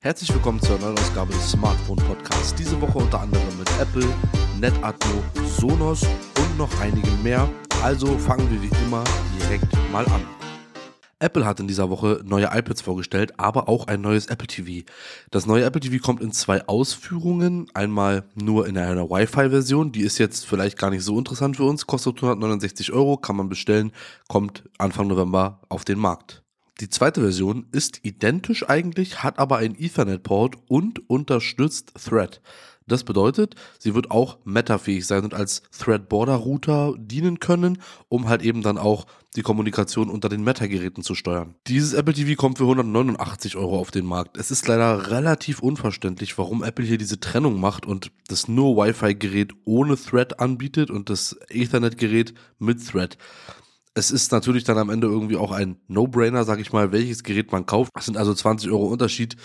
Herzlich willkommen zur neuen Ausgabe des Smartphone Podcasts. Diese Woche unter anderem mit Apple, NetAtmo, Sonos und noch einigen mehr. Also fangen wir wie immer direkt mal an. Apple hat in dieser Woche neue iPads vorgestellt, aber auch ein neues Apple TV. Das neue Apple TV kommt in zwei Ausführungen. Einmal nur in einer Wi-Fi-Version, die ist jetzt vielleicht gar nicht so interessant für uns, kostet 169 Euro, kann man bestellen, kommt Anfang November auf den Markt. Die zweite Version ist identisch eigentlich, hat aber einen Ethernet-Port und unterstützt Thread. Das bedeutet, sie wird auch Meta-fähig sein und als Thread-Border-Router dienen können, um halt eben dann auch die Kommunikation unter den Meta-Geräten zu steuern. Dieses Apple TV kommt für 189 Euro auf den Markt. Es ist leider relativ unverständlich, warum Apple hier diese Trennung macht und das nur Wi-Fi-Gerät ohne Thread anbietet und das Ethernet-Gerät mit Thread es ist natürlich dann am Ende irgendwie auch ein No-Brainer, sag ich mal, welches Gerät man kauft. Das sind also 20 Euro Unterschied.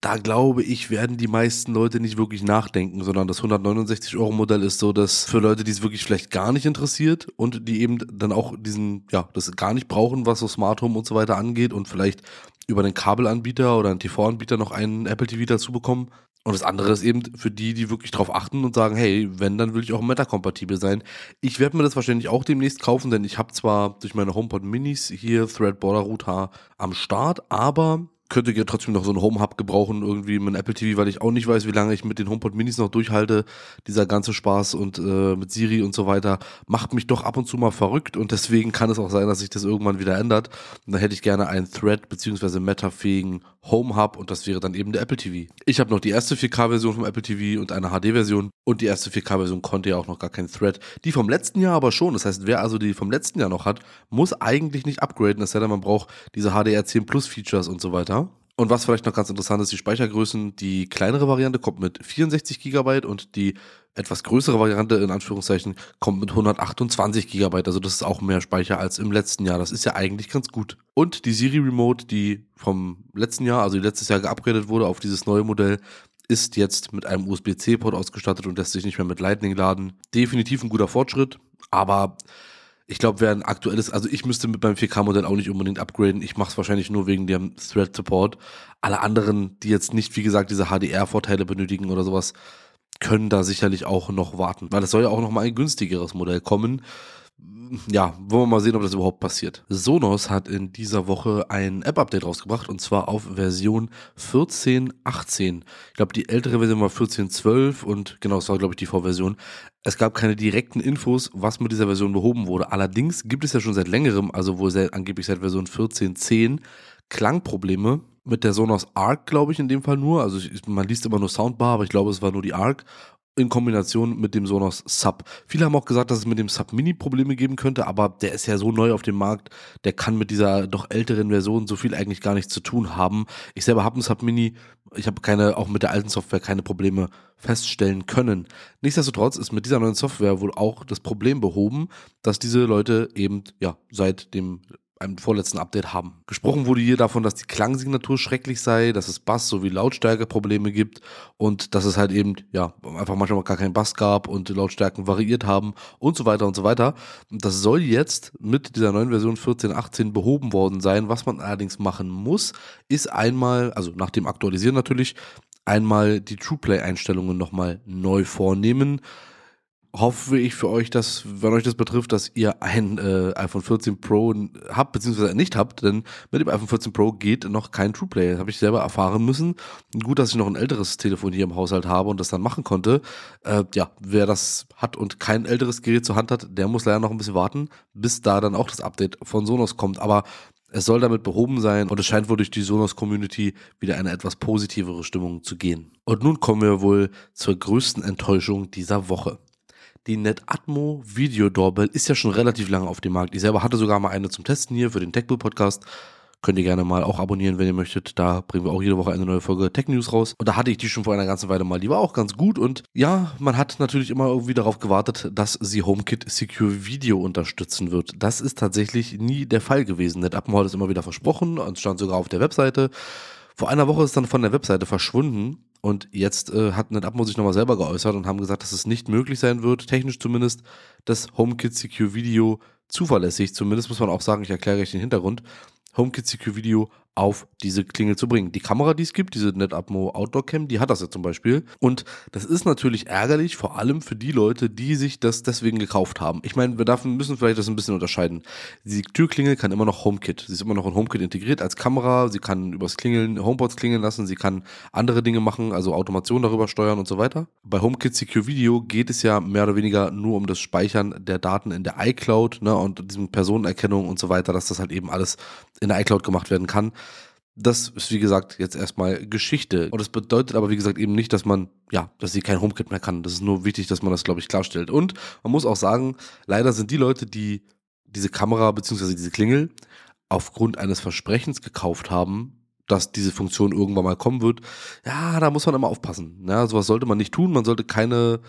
Da glaube ich, werden die meisten Leute nicht wirklich nachdenken, sondern das 169 Euro Modell ist so, dass für Leute, die es wirklich vielleicht gar nicht interessiert und die eben dann auch diesen, ja, das gar nicht brauchen, was so Smart Home und so weiter angeht und vielleicht über einen Kabelanbieter oder einen TV-Anbieter noch einen Apple TV dazu bekommen, und das andere ist eben für die, die wirklich drauf achten und sagen, hey, wenn, dann will ich auch Meta-kompatibel sein. Ich werde mir das wahrscheinlich auch demnächst kaufen, denn ich habe zwar durch meine HomePod Minis hier Thread Border Router am Start, aber könnte ja trotzdem noch so einen Home Hub gebrauchen, irgendwie mit Apple TV, weil ich auch nicht weiß, wie lange ich mit den HomePod Minis noch durchhalte. Dieser ganze Spaß und äh, mit Siri und so weiter macht mich doch ab und zu mal verrückt und deswegen kann es auch sein, dass sich das irgendwann wieder ändert. Und dann hätte ich gerne einen Thread bzw. Meta-fähigen Home Hub und das wäre dann eben der Apple TV. Ich habe noch die erste 4K-Version vom Apple TV und eine HD-Version und die erste 4K-Version konnte ja auch noch gar keinen Thread. Die vom letzten Jahr aber schon. Das heißt, wer also die vom letzten Jahr noch hat, muss eigentlich nicht upgraden. Das heißt, man braucht diese HDR10 Plus Features und so weiter. Und was vielleicht noch ganz interessant ist, die Speichergrößen, die kleinere Variante kommt mit 64 GB und die etwas größere Variante in Anführungszeichen kommt mit 128 GB. Also das ist auch mehr Speicher als im letzten Jahr. Das ist ja eigentlich ganz gut. Und die Siri Remote, die vom letzten Jahr, also letztes Jahr geupgradet wurde auf dieses neue Modell, ist jetzt mit einem USB-C-Port ausgestattet und lässt sich nicht mehr mit Lightning laden. Definitiv ein guter Fortschritt, aber ich glaube, wer ein aktuelles, also ich müsste mit meinem 4K-Modell auch nicht unbedingt upgraden. Ich mache es wahrscheinlich nur wegen dem Thread-Support. Alle anderen, die jetzt nicht, wie gesagt, diese HDR-Vorteile benötigen oder sowas, können da sicherlich auch noch warten. Weil es soll ja auch noch mal ein günstigeres Modell kommen ja, wollen wir mal sehen, ob das überhaupt passiert. Sonos hat in dieser Woche ein App-Update rausgebracht und zwar auf Version 14.18. Ich glaube, die ältere Version war 14.12 und genau, das war, glaube ich, die Vorversion. Es gab keine direkten Infos, was mit dieser Version behoben wurde. Allerdings gibt es ja schon seit längerem, also wohl seit, angeblich seit Version 14.10, Klangprobleme mit der Sonos Arc, glaube ich, in dem Fall nur. Also ich, man liest immer nur Soundbar, aber ich glaube, es war nur die Arc in Kombination mit dem Sonos Sub. Viele haben auch gesagt, dass es mit dem Sub Mini Probleme geben könnte, aber der ist ja so neu auf dem Markt, der kann mit dieser doch älteren Version so viel eigentlich gar nichts zu tun haben. Ich selber habe einen Sub Mini, ich habe keine, auch mit der alten Software keine Probleme feststellen können. Nichtsdestotrotz ist mit dieser neuen Software wohl auch das Problem behoben, dass diese Leute eben ja seit dem einem vorletzten Update haben. Gesprochen wurde hier davon, dass die Klangsignatur schrecklich sei, dass es Bass sowie Lautstärkeprobleme gibt und dass es halt eben, ja, einfach manchmal gar keinen Bass gab und Lautstärken variiert haben und so weiter und so weiter. Und das soll jetzt mit dieser neuen Version 14.18 behoben worden sein. Was man allerdings machen muss, ist einmal, also nach dem Aktualisieren natürlich, einmal die TruePlay-Einstellungen nochmal neu vornehmen hoffe ich für euch, dass, wenn euch das betrifft, dass ihr ein äh, iPhone 14 Pro habt, beziehungsweise nicht habt, denn mit dem iPhone 14 Pro geht noch kein TruePlay. Das habe ich selber erfahren müssen. Gut, dass ich noch ein älteres Telefon hier im Haushalt habe und das dann machen konnte. Äh, ja, wer das hat und kein älteres Gerät zur Hand hat, der muss leider noch ein bisschen warten, bis da dann auch das Update von Sonos kommt. Aber es soll damit behoben sein und es scheint wohl durch die Sonos-Community wieder eine etwas positivere Stimmung zu gehen. Und nun kommen wir wohl zur größten Enttäuschung dieser Woche. Die NetAtmo Video Doorbell ist ja schon relativ lange auf dem Markt. Ich selber hatte sogar mal eine zum Testen hier für den TechBull Podcast. Könnt ihr gerne mal auch abonnieren, wenn ihr möchtet. Da bringen wir auch jede Woche eine neue Folge Tech News raus. Und da hatte ich die schon vor einer ganzen Weile mal. Die war auch ganz gut. Und ja, man hat natürlich immer irgendwie darauf gewartet, dass sie HomeKit Secure Video unterstützen wird. Das ist tatsächlich nie der Fall gewesen. NetAtmo hat es immer wieder versprochen und stand sogar auf der Webseite. Vor einer Woche ist dann von der Webseite verschwunden. Und jetzt äh, hat NetAtmo sich nochmal selber geäußert und haben gesagt, dass es nicht möglich sein wird, technisch zumindest, das HomeKit Secure Video zuverlässig, zumindest muss man auch sagen, ich erkläre euch den Hintergrund, HomeKit Secure Video auf diese Klingel zu bringen. Die Kamera, die es gibt, diese NetAtmo Outdoor Cam, die hat das ja zum Beispiel. Und das ist natürlich ärgerlich, vor allem für die Leute, die sich das deswegen gekauft haben. Ich meine, wir dürfen, müssen vielleicht das ein bisschen unterscheiden. Die Türklingel kann immer noch HomeKit. Sie ist immer noch in HomeKit integriert als Kamera. Sie kann übers Klingeln HomePods klingeln lassen. Sie kann andere Dinge machen, also Automation darüber steuern und so weiter. Bei HomeKit Secure Video geht es ja mehr oder weniger nur um das Speichern der Daten in der iCloud ne, und diesem Personenerkennung und so weiter, dass das halt eben alles in der iCloud gemacht werden kann. Das ist, wie gesagt, jetzt erstmal Geschichte. Und das bedeutet aber, wie gesagt, eben nicht, dass man, ja, dass sie kein HomeKit mehr kann. Das ist nur wichtig, dass man das, glaube ich, klarstellt. Und man muss auch sagen, leider sind die Leute, die diese Kamera bzw. diese Klingel aufgrund eines Versprechens gekauft haben, dass diese Funktion irgendwann mal kommen wird, ja, da muss man immer aufpassen. Ja, sowas sollte man nicht tun. Man sollte keine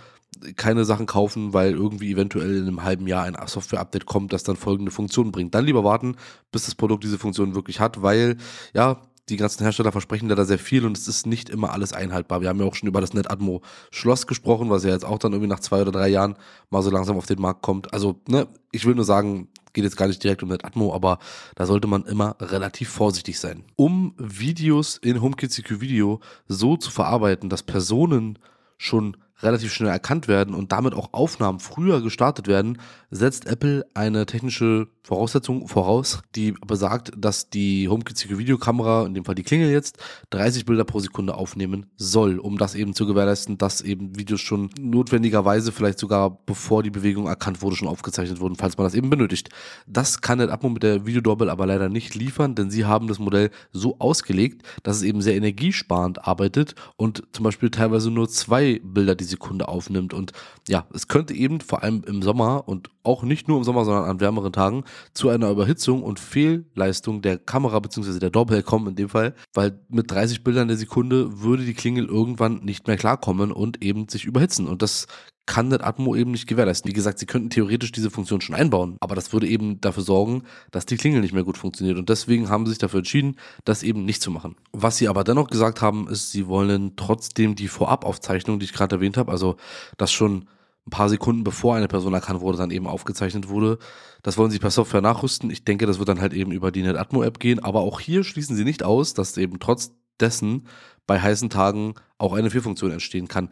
keine Sachen kaufen, weil irgendwie eventuell in einem halben Jahr ein Software-Update kommt, das dann folgende Funktionen bringt. Dann lieber warten, bis das Produkt diese Funktion wirklich hat, weil ja, die ganzen Hersteller versprechen da sehr viel und es ist nicht immer alles einhaltbar. Wir haben ja auch schon über das NetAtmo Schloss gesprochen, was ja jetzt auch dann irgendwie nach zwei oder drei Jahren mal so langsam auf den Markt kommt. Also, ne, ich will nur sagen, geht jetzt gar nicht direkt um NetAtmo, aber da sollte man immer relativ vorsichtig sein. Um Videos in HomeKit CQ Video so zu verarbeiten, dass Personen schon relativ schnell erkannt werden und damit auch Aufnahmen früher gestartet werden, setzt Apple eine technische Voraussetzung voraus, die besagt, dass die HomeKit Secure Videokamera, in dem Fall die Klingel jetzt, 30 Bilder pro Sekunde aufnehmen soll, um das eben zu gewährleisten, dass eben Videos schon notwendigerweise vielleicht sogar bevor die Bewegung erkannt wurde, schon aufgezeichnet wurden, falls man das eben benötigt. Das kann NetAtmo mit der Videodoorbell aber leider nicht liefern, denn sie haben das Modell so ausgelegt, dass es eben sehr energiesparend arbeitet und zum Beispiel teilweise nur zwei Bilder die Sekunde aufnimmt und ja, es könnte eben vor allem im Sommer und auch nicht nur im Sommer, sondern an wärmeren Tagen zu einer Überhitzung und Fehlleistung der Kamera bzw. der Doorbell kommen in dem Fall, weil mit 30 Bildern der Sekunde würde die Klingel irgendwann nicht mehr klarkommen und eben sich überhitzen und das kann das Atmo eben nicht gewährleisten. Wie gesagt, sie könnten theoretisch diese Funktion schon einbauen, aber das würde eben dafür sorgen, dass die Klingel nicht mehr gut funktioniert und deswegen haben sie sich dafür entschieden, das eben nicht zu machen. Was sie aber dennoch gesagt haben, ist, sie wollen trotzdem die Vorabaufzeichnung, die ich gerade erwähnt habe, also das schon ein paar Sekunden bevor eine Person erkannt wurde, dann eben aufgezeichnet wurde. Das wollen sie per Software nachrüsten. Ich denke, das wird dann halt eben über die NetAtmo-App gehen. Aber auch hier schließen sie nicht aus, dass eben trotz dessen bei heißen Tagen auch eine Fehlfunktion entstehen kann.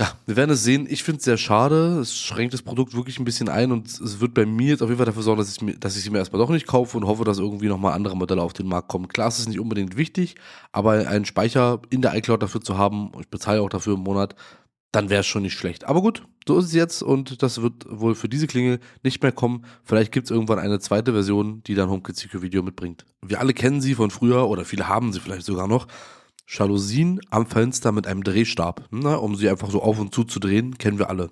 Ja, wir werden es sehen. Ich finde es sehr schade. Es schränkt das Produkt wirklich ein bisschen ein und es wird bei mir jetzt auf jeden Fall dafür sorgen, dass ich, mir, dass ich sie mir erstmal doch nicht kaufe und hoffe, dass irgendwie nochmal andere Modelle auf den Markt kommen. Klar, es ist nicht unbedingt wichtig, aber einen Speicher in der iCloud dafür zu haben, ich bezahle auch dafür im Monat, dann wäre es schon nicht schlecht. Aber gut, so ist es jetzt und das wird wohl für diese Klingel nicht mehr kommen. Vielleicht gibt es irgendwann eine zweite Version, die dann HomeKit Secure Video mitbringt. Wir alle kennen sie von früher oder viele haben sie vielleicht sogar noch. Jalousien am Fenster mit einem Drehstab, ne, um sie einfach so auf und zu zu drehen, kennen wir alle.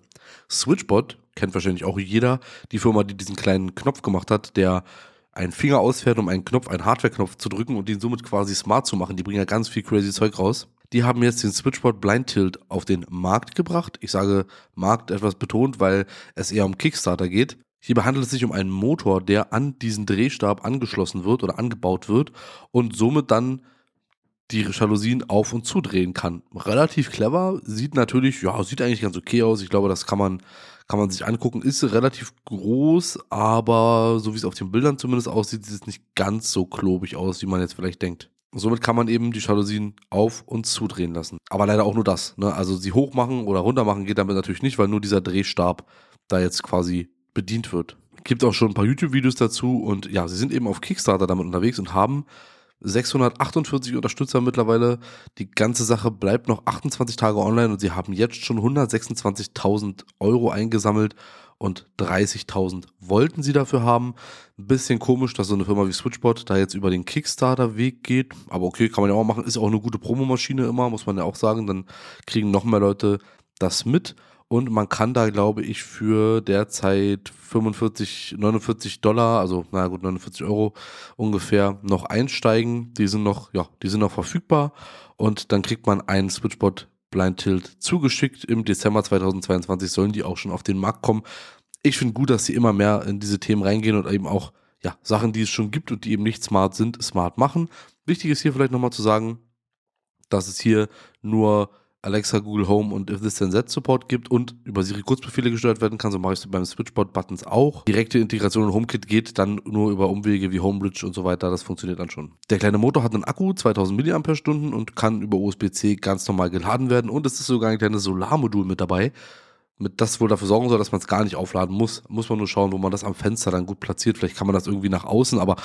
Switchbot kennt wahrscheinlich auch jeder, die Firma, die diesen kleinen Knopf gemacht hat, der einen Finger ausfährt, um einen Knopf, einen Hardware-Knopf zu drücken und den somit quasi smart zu machen. Die bringen ja ganz viel crazy Zeug raus. Die haben jetzt den Switchboard Blind Tilt auf den Markt gebracht. Ich sage Markt etwas betont, weil es eher um Kickstarter geht. Hierbei handelt es sich um einen Motor, der an diesen Drehstab angeschlossen wird oder angebaut wird und somit dann die Jalousien auf und zudrehen kann. Relativ clever, sieht natürlich, ja, sieht eigentlich ganz okay aus. Ich glaube, das kann man, kann man sich angucken. Ist relativ groß, aber so wie es auf den Bildern zumindest aussieht, sieht es nicht ganz so klobig aus, wie man jetzt vielleicht denkt. Somit kann man eben die Jalousien auf und zudrehen lassen. Aber leider auch nur das. Ne? Also sie hoch machen oder runter machen geht damit natürlich nicht, weil nur dieser Drehstab da jetzt quasi bedient wird. Gibt auch schon ein paar YouTube-Videos dazu und ja, sie sind eben auf Kickstarter damit unterwegs und haben 648 Unterstützer mittlerweile. Die ganze Sache bleibt noch 28 Tage online und sie haben jetzt schon 126.000 Euro eingesammelt und 30.000 wollten sie dafür haben. Ein bisschen komisch, dass so eine Firma wie Switchbot da jetzt über den Kickstarter-Weg geht. Aber okay, kann man ja auch machen. Ist auch eine gute Promomaschine immer, muss man ja auch sagen. Dann kriegen noch mehr Leute das mit. Und man kann da, glaube ich, für derzeit 45, 49 Dollar, also na gut, 49 Euro ungefähr, noch einsteigen. Die sind noch, ja, die sind noch verfügbar. Und dann kriegt man einen Switchbot Blind Tilt zugeschickt. Im Dezember 2022 sollen die auch schon auf den Markt kommen. Ich finde gut, dass sie immer mehr in diese Themen reingehen und eben auch ja, Sachen, die es schon gibt und die eben nicht smart sind, smart machen. Wichtig ist hier vielleicht nochmal zu sagen, dass es hier nur Alexa, Google Home und If This Then That Support gibt und über Siri Kurzbefehle gesteuert werden kann. So mache ich es beim Switchboard-Buttons auch. Direkte Integration in HomeKit geht dann nur über Umwege wie Homebridge und so weiter. Das funktioniert dann schon. Der kleine Motor hat einen Akku, 2000 mAh und kann über USB-C ganz normal geladen werden. Und es ist sogar ein kleines Solarmodul mit dabei mit das wohl dafür sorgen soll, dass man es gar nicht aufladen muss. Muss man nur schauen, wo man das am Fenster dann gut platziert. Vielleicht kann man das irgendwie nach außen, aber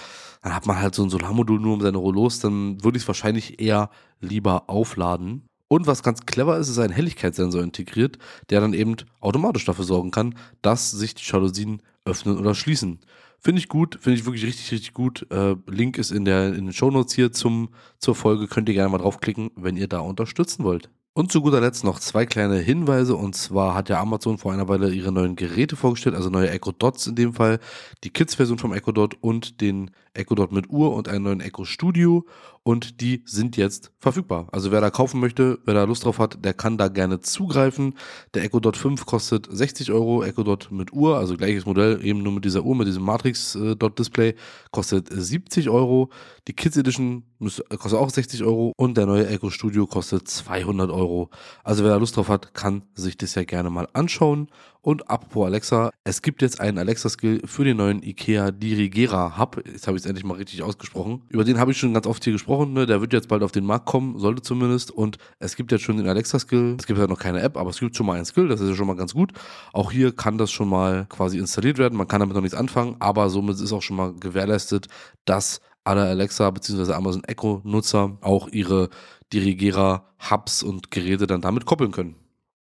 dann hat man halt so ein Solarmodul nur um seine Rollos. Dann würde ich es wahrscheinlich eher lieber aufladen. Und was ganz clever ist, ist ein Helligkeitssensor integriert, der dann eben automatisch dafür sorgen kann, dass sich die Jalousien öffnen oder schließen. Finde ich gut, finde ich wirklich richtig, richtig gut. Äh, Link ist in, der, in den Shownotes hier zum, zur Folge. Könnt ihr gerne mal draufklicken, wenn ihr da unterstützen wollt. Und zu guter Letzt noch zwei kleine Hinweise. Und zwar hat ja Amazon vor einer Weile ihre neuen Geräte vorgestellt, also neue Echo Dots in dem Fall, die Kids-Version vom Echo Dot und den Echo Dot mit Uhr und einen neuen Echo Studio. Und die sind jetzt verfügbar. Also wer da kaufen möchte, wer da Lust drauf hat, der kann da gerne zugreifen. Der Echo Dot 5 kostet 60 Euro, Echo Dot mit Uhr, also gleiches Modell, eben nur mit dieser Uhr, mit diesem Matrix äh, Dot Display, kostet 70 Euro. Die Kids Edition kostet auch 60 Euro und der neue Echo Studio kostet 200 Euro. Also wer da Lust drauf hat, kann sich das ja gerne mal anschauen. Und apropos Alexa, es gibt jetzt einen Alexa-Skill für den neuen IKEA Dirigera Hub. Jetzt habe ich es endlich mal richtig ausgesprochen. Über den habe ich schon ganz oft hier gesprochen. Ne? Der wird jetzt bald auf den Markt kommen, sollte zumindest. Und es gibt jetzt schon den Alexa-Skill. Es gibt halt noch keine App, aber es gibt schon mal einen Skill. Das ist ja schon mal ganz gut. Auch hier kann das schon mal quasi installiert werden. Man kann damit noch nichts anfangen, aber somit ist auch schon mal gewährleistet, dass alle Alexa bzw. Amazon Echo Nutzer auch ihre Dirigera Hubs und Geräte dann damit koppeln können.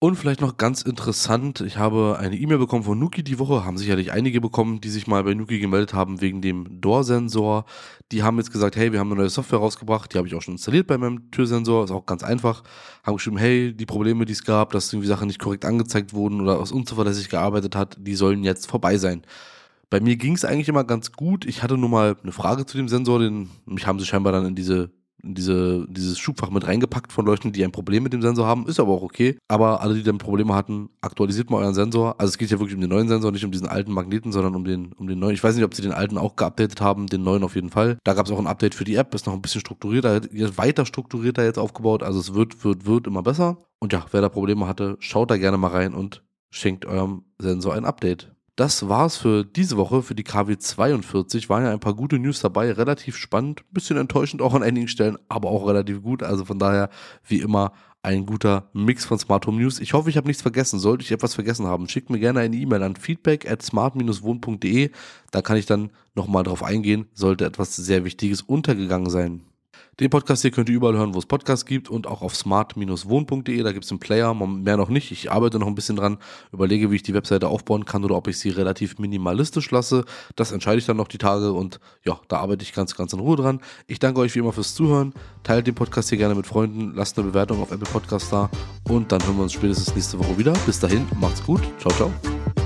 Und vielleicht noch ganz interessant, ich habe eine E-Mail bekommen von Nuki die Woche, haben sicherlich einige bekommen, die sich mal bei Nuki gemeldet haben wegen dem Door-Sensor. Die haben jetzt gesagt, hey, wir haben eine neue Software rausgebracht, die habe ich auch schon installiert bei meinem Türsensor, ist auch ganz einfach. Haben geschrieben, hey, die Probleme, die es gab, dass irgendwie Sachen nicht korrekt angezeigt wurden oder aus unzuverlässig gearbeitet hat, die sollen jetzt vorbei sein. Bei mir ging es eigentlich immer ganz gut. Ich hatte nur mal eine Frage zu dem Sensor, den mich haben sie scheinbar dann in diese diese, dieses Schubfach mit reingepackt von Leuten, die ein Problem mit dem Sensor haben. Ist aber auch okay. Aber alle, die dann Probleme hatten, aktualisiert mal euren Sensor. Also es geht ja wirklich um den neuen Sensor, nicht um diesen alten Magneten, sondern um den, um den neuen. Ich weiß nicht, ob sie den alten auch geupdatet haben, den neuen auf jeden Fall. Da gab es auch ein Update für die App, ist noch ein bisschen strukturierter, weiter strukturierter jetzt aufgebaut. Also es wird, wird, wird immer besser. Und ja, wer da Probleme hatte, schaut da gerne mal rein und schenkt eurem Sensor ein Update. Das war's für diese Woche, für die KW 42. Waren ja ein paar gute News dabei, relativ spannend, bisschen enttäuschend auch an einigen Stellen, aber auch relativ gut. Also von daher, wie immer, ein guter Mix von Smart Home News. Ich hoffe, ich habe nichts vergessen. Sollte ich etwas vergessen haben, schickt mir gerne eine E-Mail an feedback at smart-wohn.de. Da kann ich dann nochmal drauf eingehen, sollte etwas sehr Wichtiges untergegangen sein. Den Podcast hier könnt ihr überall hören, wo es Podcasts gibt und auch auf smart-wohn.de. Da gibt es einen Player, mehr noch nicht. Ich arbeite noch ein bisschen dran, überlege, wie ich die Webseite aufbauen kann oder ob ich sie relativ minimalistisch lasse. Das entscheide ich dann noch die Tage und ja, da arbeite ich ganz, ganz in Ruhe dran. Ich danke euch wie immer fürs Zuhören. Teilt den Podcast hier gerne mit Freunden, lasst eine Bewertung auf Apple Podcast da und dann hören wir uns spätestens nächste Woche wieder. Bis dahin, macht's gut. Ciao, ciao.